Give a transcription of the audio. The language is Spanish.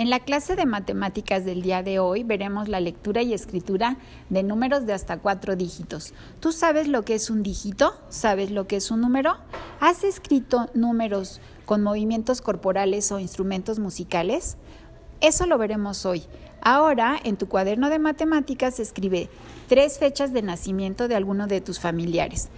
En la clase de matemáticas del día de hoy veremos la lectura y escritura de números de hasta cuatro dígitos. ¿Tú sabes lo que es un dígito? ¿Sabes lo que es un número? ¿Has escrito números con movimientos corporales o instrumentos musicales? Eso lo veremos hoy. Ahora, en tu cuaderno de matemáticas, escribe tres fechas de nacimiento de alguno de tus familiares.